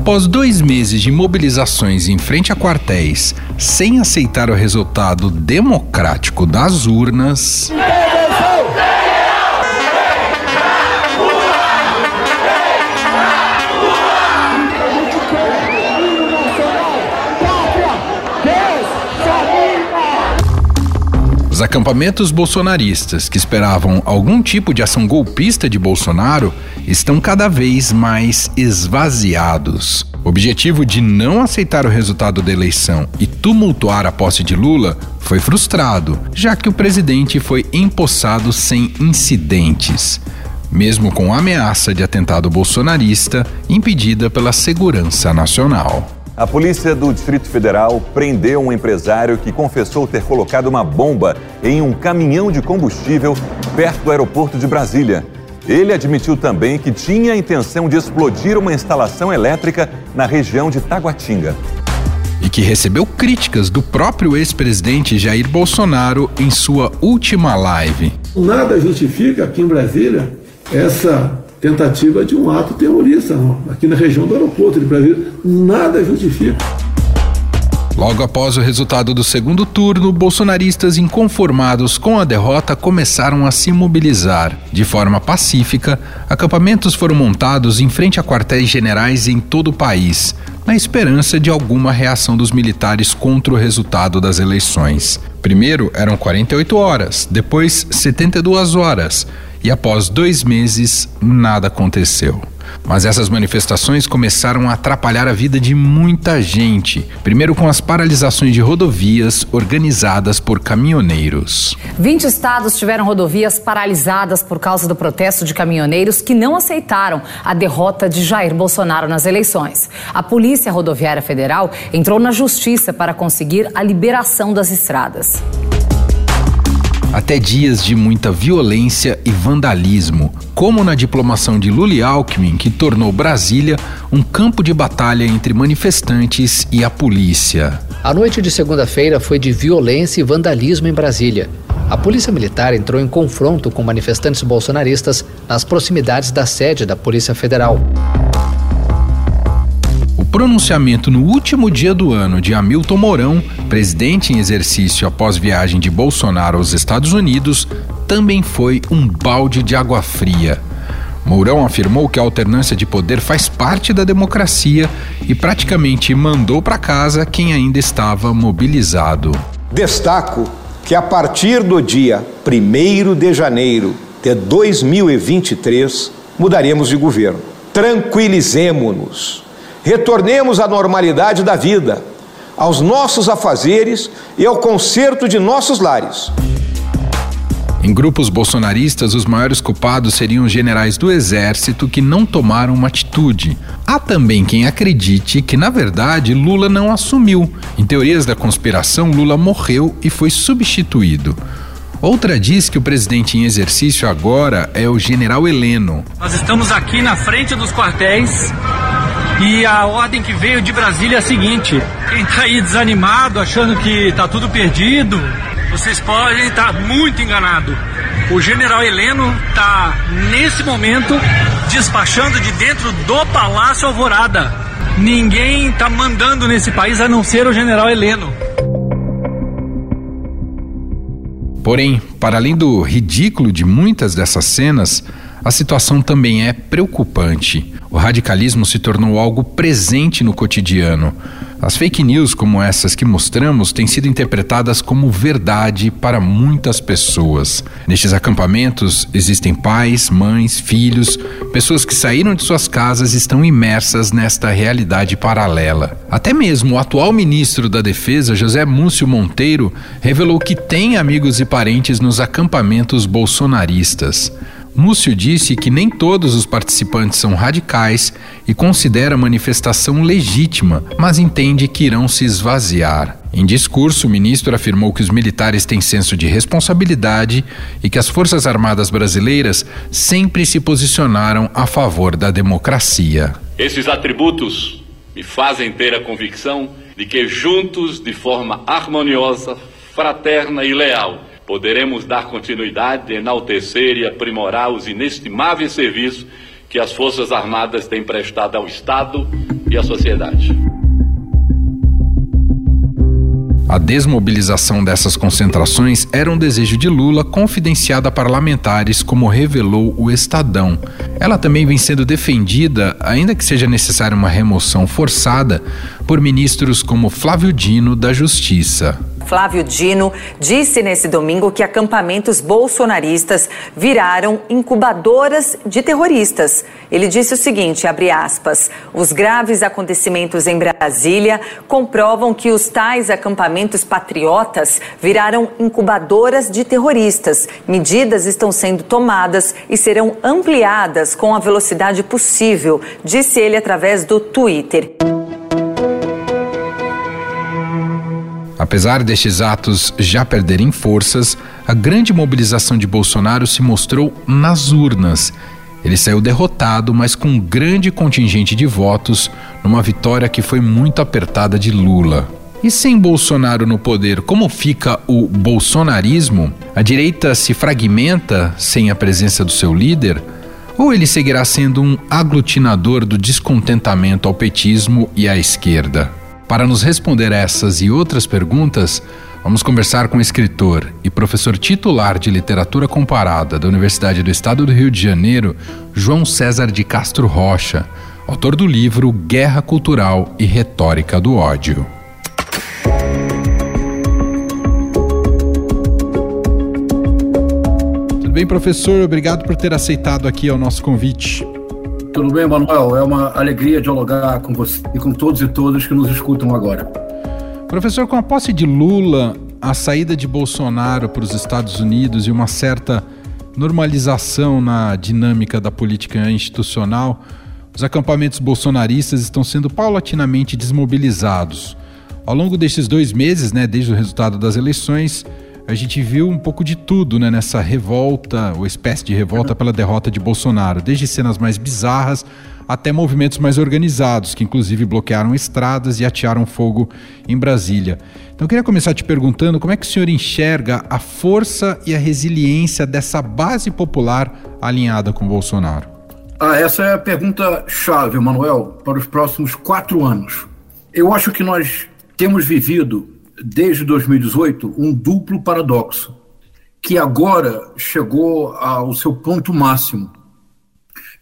Após dois meses de mobilizações em frente a quartéis, sem aceitar o resultado democrático das urnas. Os acampamentos bolsonaristas que esperavam algum tipo de ação golpista de Bolsonaro estão cada vez mais esvaziados. O objetivo de não aceitar o resultado da eleição e tumultuar a posse de Lula foi frustrado, já que o presidente foi empossado sem incidentes mesmo com ameaça de atentado bolsonarista impedida pela segurança nacional. A polícia do Distrito Federal prendeu um empresário que confessou ter colocado uma bomba em um caminhão de combustível perto do aeroporto de Brasília. Ele admitiu também que tinha a intenção de explodir uma instalação elétrica na região de Taguatinga. E que recebeu críticas do próprio ex-presidente Jair Bolsonaro em sua última live. Nada justifica aqui em Brasília essa tentativa de um ato terrorista aqui na região do aeroporto de Brasília. Nada justifica. Logo após o resultado do segundo turno, bolsonaristas inconformados com a derrota começaram a se mobilizar. De forma pacífica, acampamentos foram montados em frente a quartéis generais em todo o país, na esperança de alguma reação dos militares contra o resultado das eleições. Primeiro eram 48 horas, depois 72 horas e após dois meses nada aconteceu. Mas essas manifestações começaram a atrapalhar a vida de muita gente. Primeiro, com as paralisações de rodovias organizadas por caminhoneiros. 20 estados tiveram rodovias paralisadas por causa do protesto de caminhoneiros que não aceitaram a derrota de Jair Bolsonaro nas eleições. A Polícia Rodoviária Federal entrou na justiça para conseguir a liberação das estradas até dias de muita violência e vandalismo, como na diplomação de Lula e Alckmin, que tornou Brasília um campo de batalha entre manifestantes e a polícia. A noite de segunda-feira foi de violência e vandalismo em Brasília. A Polícia Militar entrou em confronto com manifestantes bolsonaristas nas proximidades da sede da Polícia Federal pronunciamento no último dia do ano de Hamilton Mourão, presidente em exercício após viagem de Bolsonaro aos Estados Unidos, também foi um balde de água fria. Mourão afirmou que a alternância de poder faz parte da democracia e praticamente mandou para casa quem ainda estava mobilizado. Destaco que a partir do dia 1 de janeiro de 2023 mudaremos de governo. Tranquilizemos-nos retornemos à normalidade da vida, aos nossos afazeres e ao conserto de nossos lares. Em grupos bolsonaristas, os maiores culpados seriam os generais do exército que não tomaram uma atitude. Há também quem acredite que, na verdade, Lula não assumiu. Em teorias da conspiração, Lula morreu e foi substituído. Outra diz que o presidente em exercício agora é o general Heleno. Nós estamos aqui na frente dos quartéis e a ordem que veio de Brasília é a seguinte: quem está aí desanimado, achando que está tudo perdido, vocês podem estar tá muito enganado. O general Heleno está nesse momento despachando de dentro do Palácio Alvorada. Ninguém está mandando nesse país a não ser o general Heleno. Porém, para além do ridículo de muitas dessas cenas, a situação também é preocupante. O radicalismo se tornou algo presente no cotidiano. As fake news como essas que mostramos têm sido interpretadas como verdade para muitas pessoas. Nestes acampamentos existem pais, mães, filhos, pessoas que saíram de suas casas e estão imersas nesta realidade paralela. Até mesmo o atual ministro da Defesa, José Múcio Monteiro, revelou que tem amigos e parentes nos acampamentos bolsonaristas. Múcio disse que nem todos os participantes são radicais e considera a manifestação legítima, mas entende que irão se esvaziar. Em discurso, o ministro afirmou que os militares têm senso de responsabilidade e que as Forças Armadas brasileiras sempre se posicionaram a favor da democracia. Esses atributos me fazem ter a convicção de que, juntos, de forma harmoniosa, fraterna e leal, poderemos dar continuidade, enaltecer e aprimorar os inestimáveis serviços que as Forças Armadas têm prestado ao Estado e à sociedade. A desmobilização dessas concentrações era um desejo de Lula confidenciado a parlamentares, como revelou o Estadão. Ela também vem sendo defendida, ainda que seja necessária uma remoção forçada, por ministros como Flávio Dino da Justiça. Flávio Dino disse nesse domingo que acampamentos bolsonaristas viraram incubadoras de terroristas. Ele disse o seguinte, abre aspas, os graves acontecimentos em Brasília comprovam que os tais acampamentos patriotas viraram incubadoras de terroristas. Medidas estão sendo tomadas e serão ampliadas com a velocidade possível, disse ele através do Twitter. Apesar destes atos já perderem forças, a grande mobilização de Bolsonaro se mostrou nas urnas. Ele saiu derrotado, mas com um grande contingente de votos, numa vitória que foi muito apertada de Lula. E sem Bolsonaro no poder, como fica o bolsonarismo? A direita se fragmenta sem a presença do seu líder? Ou ele seguirá sendo um aglutinador do descontentamento ao petismo e à esquerda? Para nos responder essas e outras perguntas, vamos conversar com o escritor e professor titular de literatura comparada da Universidade do Estado do Rio de Janeiro, João César de Castro Rocha, autor do livro Guerra Cultural e Retórica do Ódio. Tudo bem, professor? Obrigado por ter aceitado aqui ao nosso convite. Tudo bem, Manuel? É uma alegria dialogar com você e com todos e todas que nos escutam agora. Professor, com a posse de Lula, a saída de Bolsonaro para os Estados Unidos e uma certa normalização na dinâmica da política institucional, os acampamentos bolsonaristas estão sendo paulatinamente desmobilizados. Ao longo destes dois meses, né, desde o resultado das eleições, a gente viu um pouco de tudo né, nessa revolta, ou espécie de revolta pela derrota de Bolsonaro, desde cenas mais bizarras até movimentos mais organizados, que inclusive bloquearam estradas e atearam fogo em Brasília. Então eu queria começar te perguntando como é que o senhor enxerga a força e a resiliência dessa base popular alinhada com Bolsonaro? Ah, essa é a pergunta chave, Manuel, para os próximos quatro anos. Eu acho que nós temos vivido desde 2018, um duplo paradoxo, que agora chegou ao seu ponto máximo.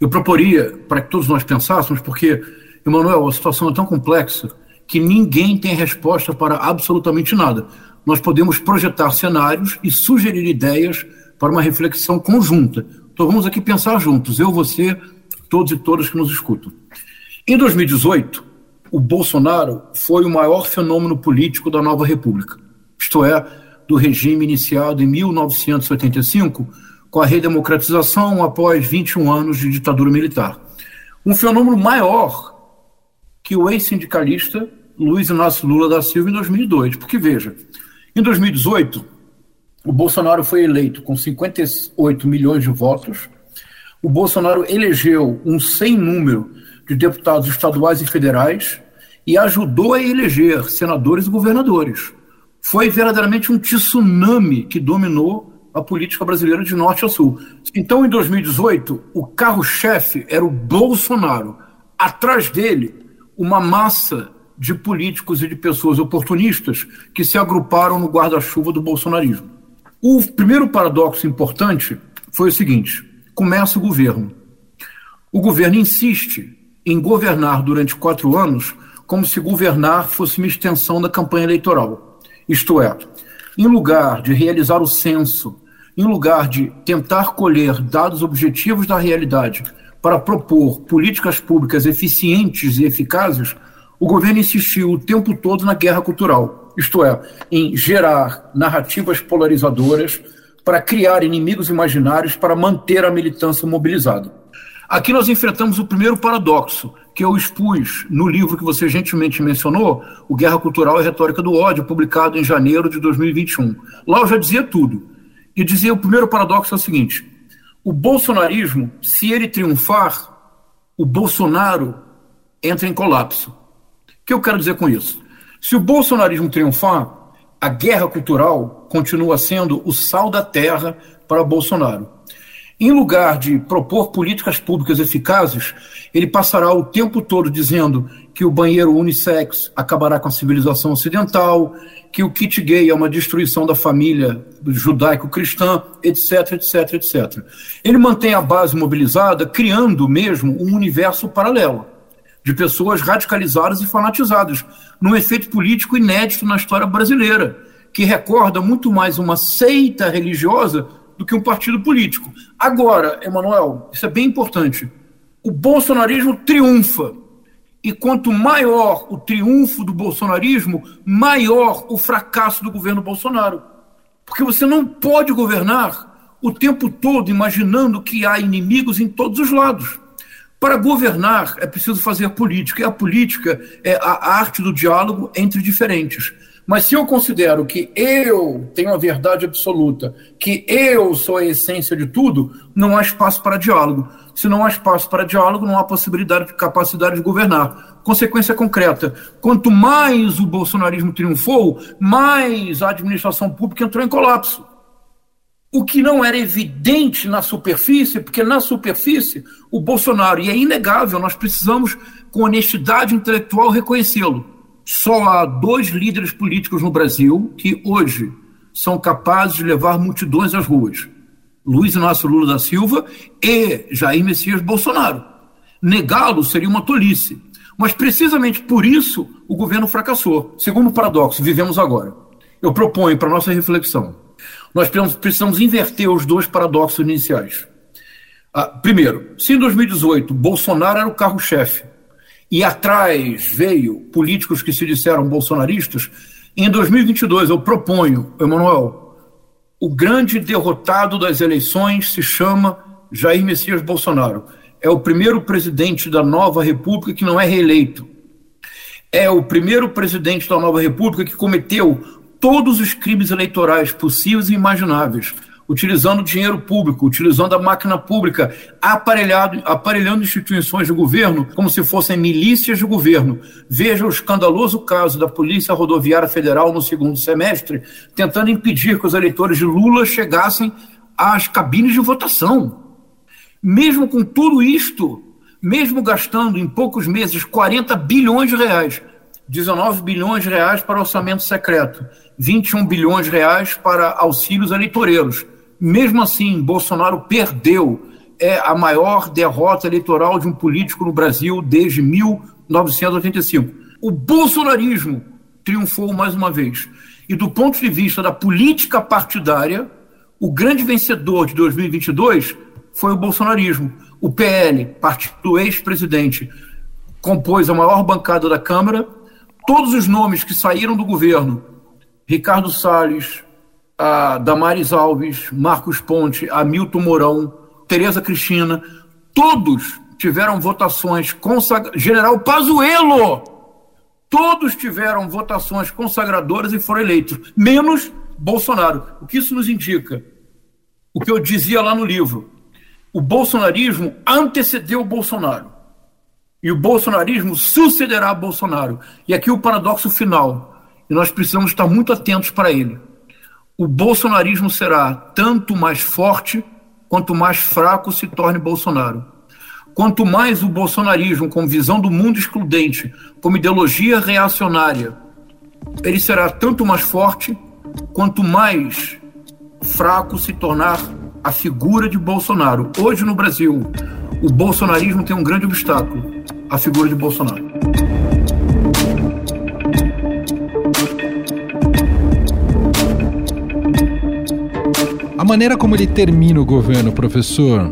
Eu proporia para que todos nós pensássemos, porque, Emanuel, a situação é tão complexa que ninguém tem resposta para absolutamente nada. Nós podemos projetar cenários e sugerir ideias para uma reflexão conjunta. Então vamos aqui pensar juntos, eu, você, todos e todas que nos escutam. Em 2018, o Bolsonaro foi o maior fenômeno político da nova República, isto é, do regime iniciado em 1985, com a redemocratização após 21 anos de ditadura militar. Um fenômeno maior que o ex-sindicalista Luiz Inácio Lula da Silva em 2002. Porque, veja, em 2018, o Bolsonaro foi eleito com 58 milhões de votos, o Bolsonaro elegeu um sem número de deputados estaduais e federais e ajudou a eleger senadores e governadores. Foi verdadeiramente um tsunami que dominou a política brasileira de norte a sul. Então, em 2018, o carro-chefe era o Bolsonaro. Atrás dele, uma massa de políticos e de pessoas oportunistas que se agruparam no guarda-chuva do bolsonarismo. O primeiro paradoxo importante foi o seguinte: começa o governo. O governo insiste em governar durante quatro anos como se governar fosse uma extensão da campanha eleitoral. Isto é, em lugar de realizar o censo, em lugar de tentar colher dados objetivos da realidade para propor políticas públicas eficientes e eficazes, o governo insistiu o tempo todo na guerra cultural, isto é, em gerar narrativas polarizadoras para criar inimigos imaginários para manter a militância mobilizada. Aqui nós enfrentamos o primeiro paradoxo, que eu expus no livro que você gentilmente mencionou, O Guerra Cultural e Retórica do Ódio, publicado em janeiro de 2021. Lá eu já dizia tudo. E dizia o primeiro paradoxo é o seguinte: o bolsonarismo, se ele triunfar, o Bolsonaro entra em colapso. O que eu quero dizer com isso? Se o bolsonarismo triunfar, a guerra cultural continua sendo o sal da terra para Bolsonaro. Em lugar de propor políticas públicas eficazes, ele passará o tempo todo dizendo que o banheiro unissex acabará com a civilização ocidental, que o kit gay é uma destruição da família judaico-cristã, etc, etc, etc. Ele mantém a base mobilizada, criando mesmo um universo paralelo de pessoas radicalizadas e fanatizadas, num efeito político inédito na história brasileira, que recorda muito mais uma seita religiosa do que um partido político. Agora, Emanuel, isso é bem importante. O bolsonarismo triunfa. E quanto maior o triunfo do bolsonarismo, maior o fracasso do governo Bolsonaro. Porque você não pode governar o tempo todo imaginando que há inimigos em todos os lados. Para governar é preciso fazer política, e a política é a arte do diálogo entre diferentes. Mas se eu considero que eu tenho a verdade absoluta, que eu sou a essência de tudo, não há espaço para diálogo. Se não há espaço para diálogo, não há possibilidade de capacidade de governar. Consequência concreta: quanto mais o bolsonarismo triunfou, mais a administração pública entrou em colapso. O que não era evidente na superfície, porque na superfície o Bolsonaro, e é inegável, nós precisamos, com honestidade intelectual, reconhecê-lo só há dois líderes políticos no Brasil que hoje são capazes de levar multidões às ruas: Luiz Inácio Lula da Silva e Jair Messias Bolsonaro. Negá-lo seria uma tolice. Mas precisamente por isso o governo fracassou. Segundo paradoxo, vivemos agora. Eu proponho para nossa reflexão. Nós precisamos inverter os dois paradoxos iniciais. Ah, primeiro, se em 2018 Bolsonaro era o carro-chefe e atrás veio políticos que se disseram bolsonaristas, em 2022 eu proponho, Emanuel, o grande derrotado das eleições se chama Jair Messias Bolsonaro. É o primeiro presidente da nova república que não é reeleito. É o primeiro presidente da nova república que cometeu todos os crimes eleitorais possíveis e imagináveis utilizando dinheiro público, utilizando a máquina pública, aparelhado, aparelhando instituições de governo como se fossem milícias de governo. Veja o escandaloso caso da Polícia Rodoviária Federal no segundo semestre, tentando impedir que os eleitores de Lula chegassem às cabines de votação. Mesmo com tudo isto, mesmo gastando em poucos meses 40 bilhões de reais, 19 bilhões de reais para orçamento secreto, 21 bilhões de reais para auxílios eleitoreiros, mesmo assim, Bolsonaro perdeu. É a maior derrota eleitoral de um político no Brasil desde 1985. O bolsonarismo triunfou mais uma vez. E do ponto de vista da política partidária, o grande vencedor de 2022 foi o bolsonarismo. O PL, partido do ex-presidente, compôs a maior bancada da Câmara. Todos os nomes que saíram do governo, Ricardo Salles, a Damares Alves, Marcos Ponte, Hamilton Mourão, Tereza Cristina, todos tiveram votações consagradoras. General Pazuello! Todos tiveram votações consagradoras e foram eleitos, menos Bolsonaro. O que isso nos indica? O que eu dizia lá no livro. O bolsonarismo antecedeu o Bolsonaro. E o bolsonarismo sucederá a Bolsonaro. E aqui o paradoxo final. E nós precisamos estar muito atentos para ele o bolsonarismo será tanto mais forte quanto mais fraco se torne Bolsonaro. Quanto mais o bolsonarismo, com visão do mundo excludente, como ideologia reacionária, ele será tanto mais forte quanto mais fraco se tornar a figura de Bolsonaro. Hoje no Brasil, o bolsonarismo tem um grande obstáculo: a figura de Bolsonaro. Maneira como ele termina o governo, professor,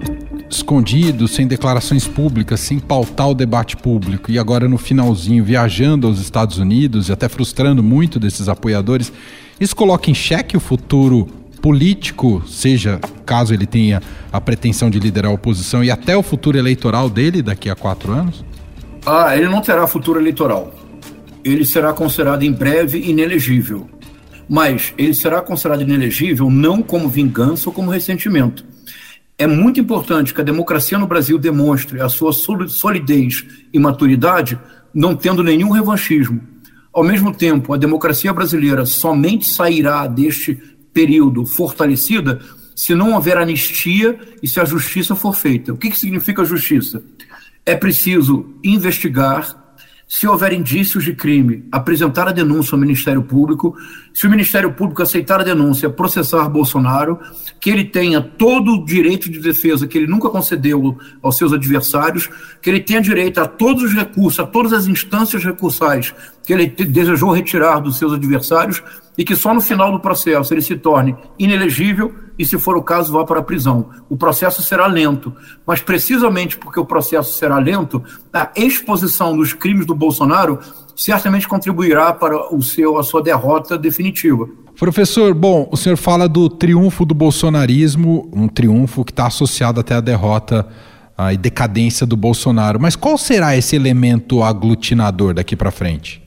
escondido, sem declarações públicas, sem pautar o debate público e agora no finalzinho viajando aos Estados Unidos e até frustrando muito desses apoiadores, isso coloca em xeque o futuro político, seja caso ele tenha a pretensão de liderar a oposição e até o futuro eleitoral dele daqui a quatro anos? Ah, ele não terá futuro eleitoral. Ele será considerado em breve inelegível mas ele será considerado inelegível não como vingança ou como ressentimento. É muito importante que a democracia no Brasil demonstre a sua solidez e maturidade, não tendo nenhum revanchismo. Ao mesmo tempo, a democracia brasileira somente sairá deste período fortalecida se não houver anistia e se a justiça for feita. O que, que significa justiça? É preciso investigar, se houver indícios de crime, apresentar a denúncia ao Ministério Público. Se o Ministério Público aceitar a denúncia, processar Bolsonaro, que ele tenha todo o direito de defesa que ele nunca concedeu aos seus adversários, que ele tenha direito a todos os recursos, a todas as instâncias recursais que ele desejou retirar dos seus adversários e que só no final do processo ele se torne inelegível e, se for o caso, vá para a prisão. O processo será lento, mas precisamente porque o processo será lento, a exposição dos crimes do Bolsonaro certamente contribuirá para o seu, a sua derrota definitiva. Professor, bom, o senhor fala do triunfo do bolsonarismo, um triunfo que está associado até à derrota e decadência do Bolsonaro. Mas qual será esse elemento aglutinador daqui para frente?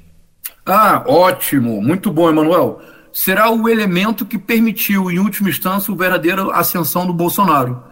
Ah, ótimo, muito bom, Emanuel. Será o elemento que permitiu, em última instância, a verdadeira ascensão do Bolsonaro,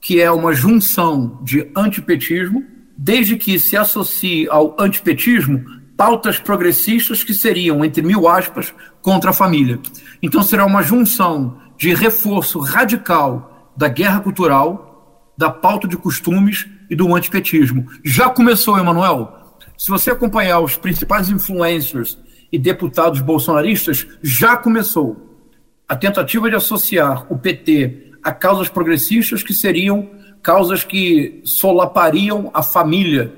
que é uma junção de antipetismo, desde que se associe ao antipetismo pautas progressistas que seriam, entre mil aspas, contra a família. Então será uma junção de reforço radical da guerra cultural, da pauta de costumes e do antipetismo. Já começou, Emanuel. Se você acompanhar os principais influencers e deputados bolsonaristas, já começou a tentativa de associar o PT a causas progressistas que seriam causas que solapariam a família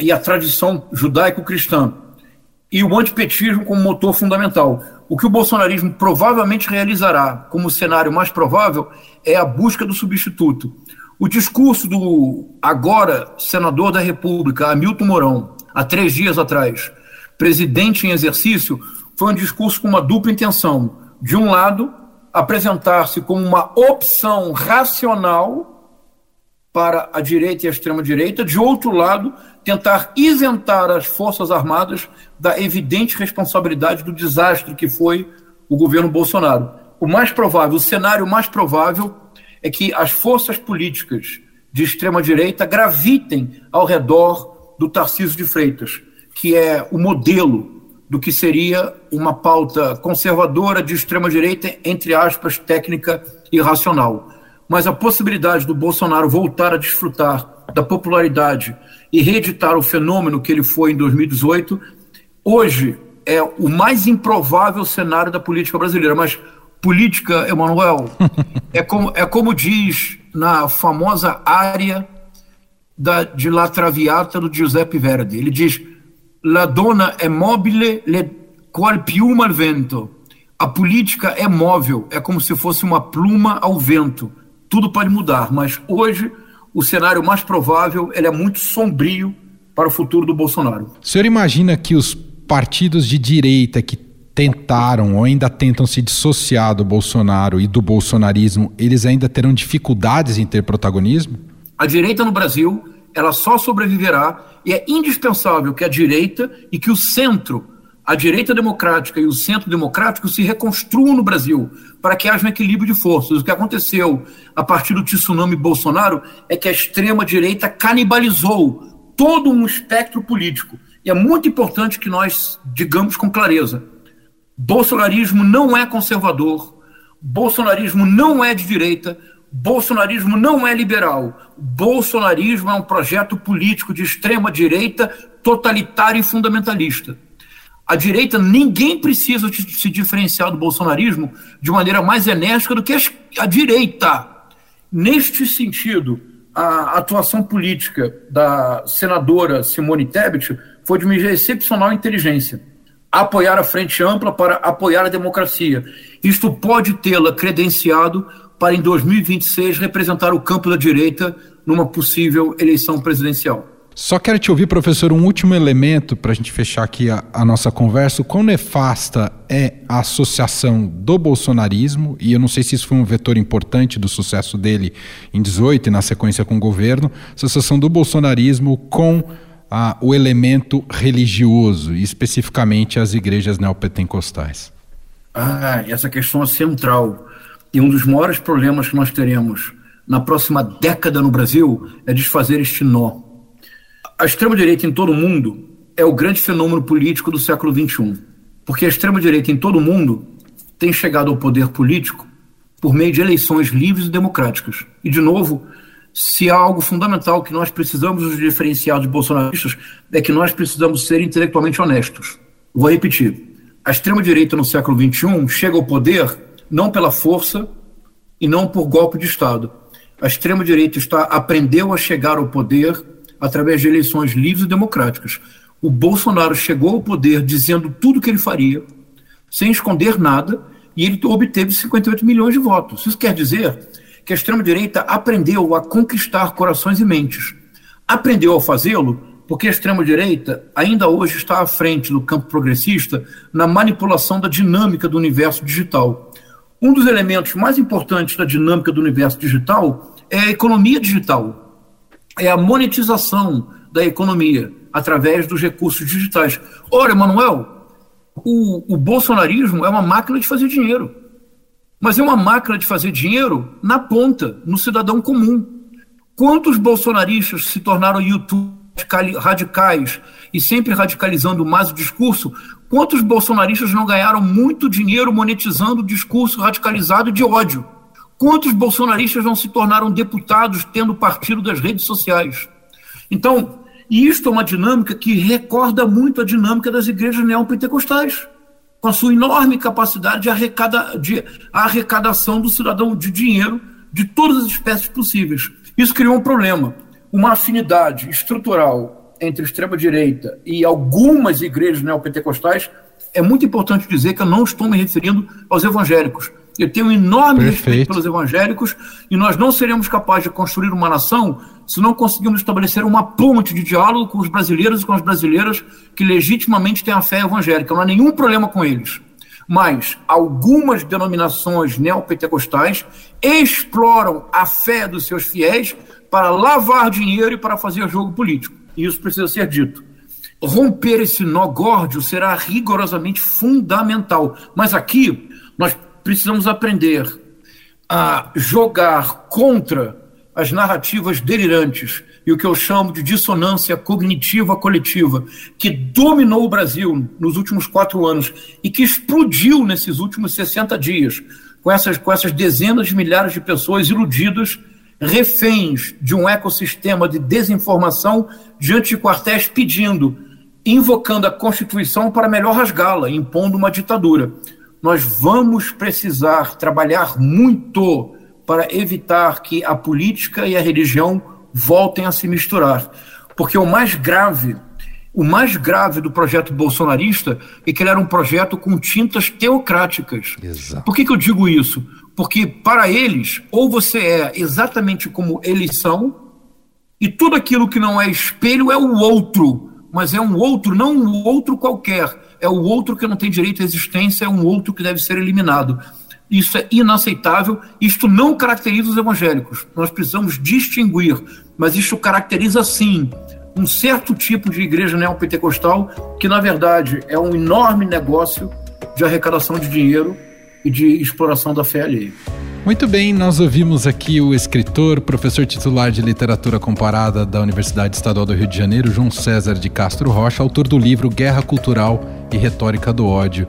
e a tradição judaico-cristã. E o antipetismo como motor fundamental. O que o bolsonarismo provavelmente realizará como cenário mais provável é a busca do substituto. O discurso do agora senador da República, Hamilton Mourão, há três dias atrás, presidente em exercício, foi um discurso com uma dupla intenção. De um lado, apresentar-se como uma opção racional para a direita e a extrema-direita, de outro lado, tentar isentar as Forças Armadas da evidente responsabilidade do desastre que foi o governo Bolsonaro. O mais provável, o cenário mais provável é que as forças políticas de extrema-direita gravitem ao redor do Tarcísio de Freitas que é o modelo do que seria uma pauta conservadora de extrema-direita, entre aspas, técnica e racional. Mas a possibilidade do Bolsonaro voltar a desfrutar da popularidade e reeditar o fenômeno que ele foi em 2018, hoje é o mais improvável cenário da política brasileira. Mas política, Emanuel, é como, é como diz na famosa área da, de La Traviata do Giuseppe Verdi. Ele diz la donna è mobile qual piuma al vento. A política é móvel, é como se fosse uma pluma ao vento. Tudo pode mudar, mas hoje o cenário mais provável ele é muito sombrio para o futuro do Bolsonaro. O senhor imagina que os partidos de direita que tentaram ou ainda tentam se dissociar do Bolsonaro e do bolsonarismo, eles ainda terão dificuldades em ter protagonismo? A direita no Brasil, ela só sobreviverá e é indispensável que a direita e que o centro, a direita democrática e o centro democrático se reconstruam no Brasil, para que haja um equilíbrio de forças. O que aconteceu a partir do tsunami Bolsonaro é que a extrema-direita canibalizou todo um espectro político. E é muito importante que nós digamos com clareza: bolsonarismo não é conservador, bolsonarismo não é de direita, Bolsonarismo não é liberal. Bolsonarismo é um projeto político de extrema direita, totalitário e fundamentalista. A direita, ninguém precisa se diferenciar do bolsonarismo de maneira mais enérgica do que a direita. Neste sentido, a atuação política da senadora Simone Tebet foi de uma excepcional inteligência. Apoiar a frente ampla para apoiar a democracia. Isto pode tê-la credenciado para em 2026 representar o campo da direita numa possível eleição presidencial. Só quero te ouvir, professor, um último elemento para a gente fechar aqui a, a, nossa conversa. O quão nefasta é a associação do bolsonarismo, e eu não sei se isso foi um vetor importante do sucesso dele em 18 e na sequência com o governo, associação do bolsonarismo com o elemento religioso, e especificamente as igrejas neopentecostais. Ah, essa questão é central. E um dos maiores problemas que nós teremos na próxima década no Brasil é desfazer este nó. A extrema-direita em todo o mundo é o grande fenômeno político do século XXI. Porque a extrema-direita em todo o mundo tem chegado ao poder político por meio de eleições livres e democráticas. E, de novo, se há algo fundamental que nós precisamos nos diferenciar dos bolsonaristas, é que nós precisamos ser intelectualmente honestos. Vou repetir. A extrema-direita no século XXI chega ao poder não pela força e não por golpe de Estado. A extrema-direita está aprendeu a chegar ao poder através de eleições livres e democráticas. O Bolsonaro chegou ao poder dizendo tudo o que ele faria, sem esconder nada, e ele obteve 58 milhões de votos. Isso quer dizer que a extrema-direita aprendeu a conquistar corações e mentes. Aprendeu a fazê-lo porque a extrema-direita ainda hoje está à frente do campo progressista na manipulação da dinâmica do universo digital. Um dos elementos mais importantes da dinâmica do universo digital é a economia digital, é a monetização da economia através dos recursos digitais. Ora, Manuel, o, o bolsonarismo é uma máquina de fazer dinheiro mas é uma máquina de fazer dinheiro na ponta, no cidadão comum. Quantos bolsonaristas se tornaram YouTube radicais e sempre radicalizando mais o discurso? Quantos bolsonaristas não ganharam muito dinheiro monetizando o discurso radicalizado de ódio? Quantos bolsonaristas não se tornaram deputados tendo partido das redes sociais? Então, isto é uma dinâmica que recorda muito a dinâmica das igrejas neopentecostais com a sua enorme capacidade de, arrecada, de arrecadação do cidadão de dinheiro de todas as espécies possíveis. Isso criou um problema, uma afinidade estrutural entre extrema-direita e algumas igrejas neopentecostais. É muito importante dizer que eu não estou me referindo aos evangélicos. Eu tenho um enorme Perfeito. respeito pelos evangélicos e nós não seremos capazes de construir uma nação se não conseguirmos estabelecer uma ponte de diálogo com os brasileiros e com as brasileiras que legitimamente têm a fé evangélica. Não há nenhum problema com eles. Mas algumas denominações neopentecostais exploram a fé dos seus fiéis para lavar dinheiro e para fazer jogo político. E isso precisa ser dito. Romper esse nó górdio será rigorosamente fundamental. Mas aqui nós precisamos aprender a jogar contra as narrativas delirantes e o que eu chamo de dissonância cognitiva coletiva, que dominou o Brasil nos últimos quatro anos e que explodiu nesses últimos 60 dias, com essas, com essas dezenas de milhares de pessoas iludidas, reféns de um ecossistema de desinformação diante de quartéis pedindo, invocando a Constituição para melhor rasgá-la, impondo uma ditadura. Nós vamos precisar trabalhar muito para evitar que a política e a religião voltem a se misturar. Porque o mais grave, o mais grave do projeto bolsonarista é que ele era um projeto com tintas teocráticas. Exato. Por que, que eu digo isso? Porque para eles, ou você é exatamente como eles são, e tudo aquilo que não é espelho é o outro, mas é um outro, não um outro qualquer, é o outro que não tem direito à existência, é um outro que deve ser eliminado. Isso é inaceitável. Isto não caracteriza os evangélicos. Nós precisamos distinguir, mas isso caracteriza sim um certo tipo de igreja neopentecostal que, na verdade, é um enorme negócio de arrecadação de dinheiro e de exploração da fé alheia. Muito bem, nós ouvimos aqui o escritor, professor titular de literatura comparada da Universidade Estadual do Rio de Janeiro, João César de Castro Rocha, autor do livro Guerra Cultural e Retórica do Ódio.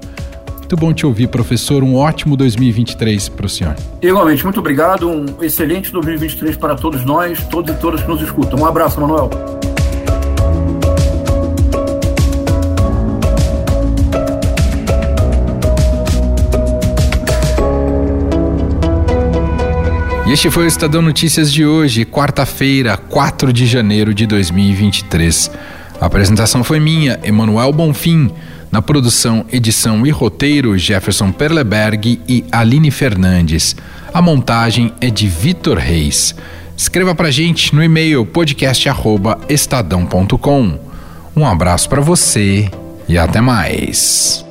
Muito bom te ouvir, professor. Um ótimo 2023 para o senhor. Igualmente, muito obrigado. Um excelente 2023 para todos nós, todos e todas que nos escutam. Um abraço, Manuel. Este foi o Estadão Notícias de hoje, quarta-feira, 4 de janeiro de 2023. A apresentação foi minha, Emanuel Bonfim. Na produção, edição e roteiro, Jefferson Perleberg e Aline Fernandes. A montagem é de Vitor Reis. Escreva pra gente no e-mail podcast@estadão.com. Um abraço para você e até mais.